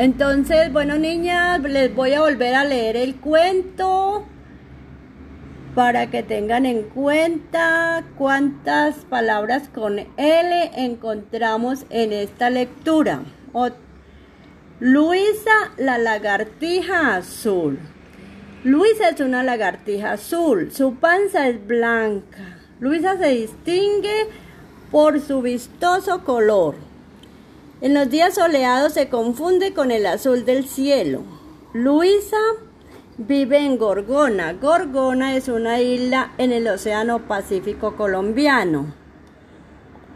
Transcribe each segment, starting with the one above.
Entonces, bueno, niñas, les voy a volver a leer el cuento para que tengan en cuenta cuántas palabras con L encontramos en esta lectura. Luisa, la lagartija azul. Luisa es una lagartija azul, su panza es blanca. Luisa se distingue por su vistoso color. En los días soleados se confunde con el azul del cielo. Luisa vive en Gorgona. Gorgona es una isla en el Océano Pacífico colombiano.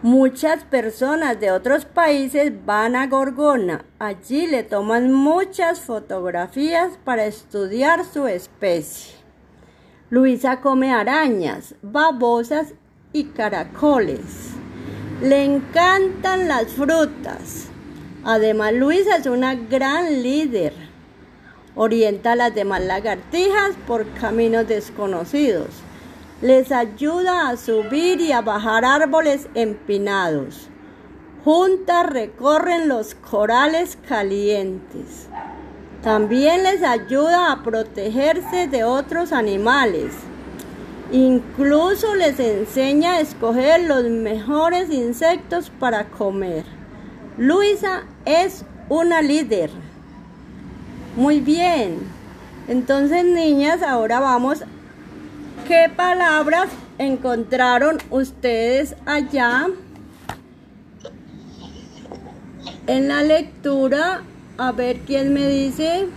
Muchas personas de otros países van a Gorgona. Allí le toman muchas fotografías para estudiar su especie. Luisa come arañas, babosas y caracoles. Le encantan las frutas. Además, Luisa es una gran líder. Orienta a las demás lagartijas por caminos desconocidos. Les ayuda a subir y a bajar árboles empinados. Juntas recorren los corales calientes. También les ayuda a protegerse de otros animales. Incluso les enseña a escoger los mejores insectos para comer. Luisa es una líder. Muy bien. Entonces, niñas, ahora vamos. ¿Qué palabras encontraron ustedes allá en la lectura? A ver quién me dice.